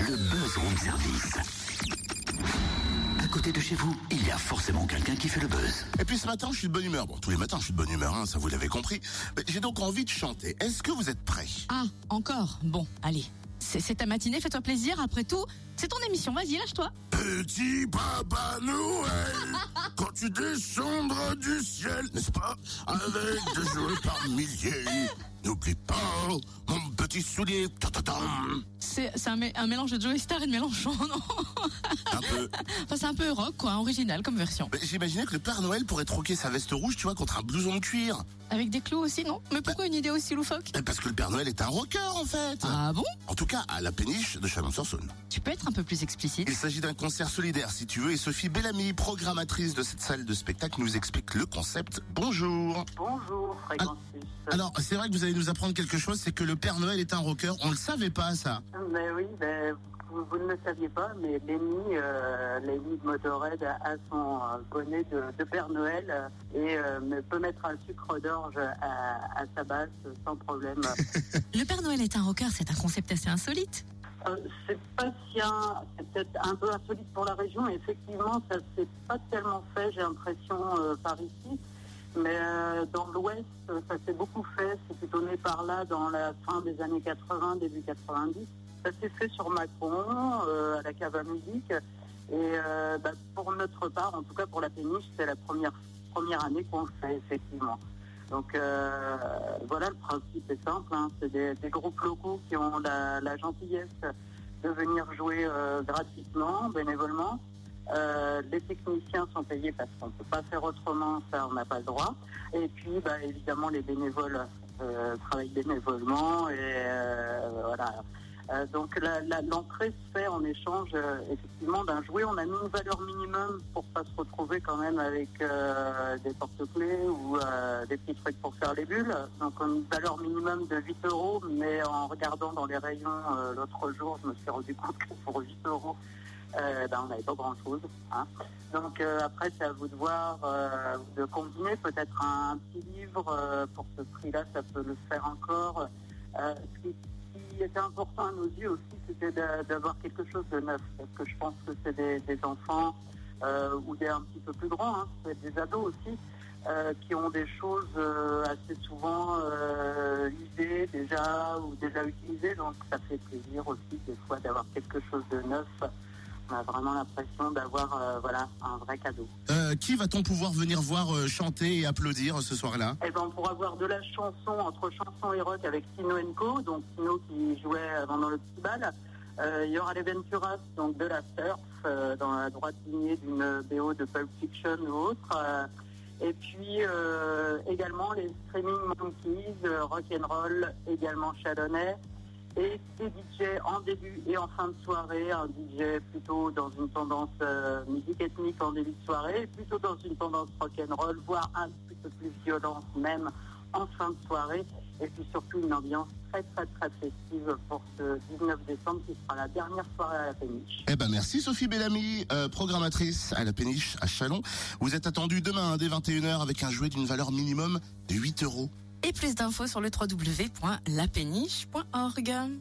le buzz room service. À côté de chez vous, il y a forcément quelqu'un qui fait le buzz. Et puis ce matin, je suis de bonne humeur. Bon, tous les matins, je suis de bonne humeur, hein, ça vous l'avez compris. Mais J'ai donc envie de chanter. Est-ce que vous êtes prêts? Ah, encore? Bon, allez. C'est ta matinée, fais-toi plaisir. Après tout, c'est ton émission. Vas-y, lâche-toi. Petit Papa Noël, quand tu descendras du ciel, n'est-ce pas Avec des jouets par milliers. N'oublie pas mon petit soulier. C'est un, mé- un mélange de Joey Star et de Mélenchon, non Un peu. Enfin, c'est un peu rock, quoi, original comme version. J'imaginais que le Père Noël pourrait troquer sa veste rouge, tu vois, contre un blouson de cuir. Avec des clous aussi, non? Mais pourquoi une idée aussi loufoque? Eh, Parce que le Père Noël est un rocker, en fait. Ah bon? En tout cas, à la péniche de Chalon-sur-Saône. Tu peux être un peu plus explicite Il s'agit d'un concert solidaire, si tu veux, et Sophie Bellamy, programmatrice de cette salle de spectacle, nous explique le concept. Bonjour. Bonjour, Fréquence Alors, c'est vrai que vous allez nous apprendre quelque chose, c'est que le Père Noël est un rocker. On le savait pas, ça. Mais oui, ben, vous, vous ne le saviez pas, mais Lenny, euh, Lenny de Motorhead a, son euh, bonnet de, de Père Noël euh, et euh, peut mettre un sucre d'orge à, à sa basse sans problème. Le Père Noël est un rocker, c'est un concept assez insolite. Euh, c'est pas si un- c'est peut-être un peu insolite pour la région, mais effectivement, ça s'est pas tellement fait, j'ai l'impression, par ici. Mais euh, dans l'Ouest, ça s'est beaucoup fait. C'est plutôt né par là dans la fin des années 80, début 90. Ça s'est fait sur Macron, euh, à la cave à musique. Et euh, bah, pour notre part, en tout cas pour la péniche, c'est la première première année qu'on le fait, effectivement. Donc euh, voilà, le principe est simple. hein. C'est des, groupes locaux qui ont la, gentillesse de venir jouer gratuitement, bénévolement. Les techniciens sont payés parce qu'on ne peut pas faire autrement, ça on n'a pas le droit. Et puis bah, évidemment les bénévoles travaillent bénévolement et voilà. Euh, donc l'entrée se fait en échange euh, effectivement d'un jouet. On a mis une valeur minimum pour pas se retrouver quand même avec euh, des porte-clés ou des petits trucs pour faire les bulles. Donc une valeur minimum de 8 euros, mais en regardant dans les rayons l'autre jour, je me suis rendu compte que pour 8 euros, ben, on n'avait pas grand-chose. hein. Donc après, c'est à vous de voir, de combiner peut-être un, petit livre pour ce prix-là, ça peut le faire encore. Qui était important à nos yeux aussi, c'était d'a- d'avoir quelque chose de neuf, parce que je pense que c'est des, enfants euh, ou des un petit peu plus grands, hein, des ados aussi, euh, qui ont des choses euh, assez souvent usées déjà ou déjà utilisées, donc ça fait plaisir aussi des fois d'avoir quelque chose de neuf. On a vraiment l'impression d'avoir euh, voilà un vrai cadeau. Euh, qui va-t-on pouvoir venir voir euh, chanter et applaudir ce soir-là? Eh ben, on pourra voir de la chanson entre chanson et rock avec Tino Co, donc Tino qui jouait avant dans le petit bal. Il y aura les Venturas, donc de la surf, dans la droite lignée d'une BO de Pulp Fiction ou autre. Et puis également les Streaming Monkeys, euh, Rock and Roll, également Chalonnais. Et des DJ en début et en fin de soirée, un DJ plutôt dans une tendance euh, musique ethnique en début de soirée, plutôt dans une tendance rock'n'roll, voire un petit peu plus violente même en fin de soirée, et puis surtout une ambiance très très très festive pour ce 19 décembre qui sera la dernière soirée à la péniche. Eh ben merci Sophie Bellamy, euh, programmatrice à la péniche à Chalon. Vous êtes attendue demain hein, dès 21h avec un jouet d'une valeur minimum de 8 euros. Et plus d'infos sur le www.lapéniche.org.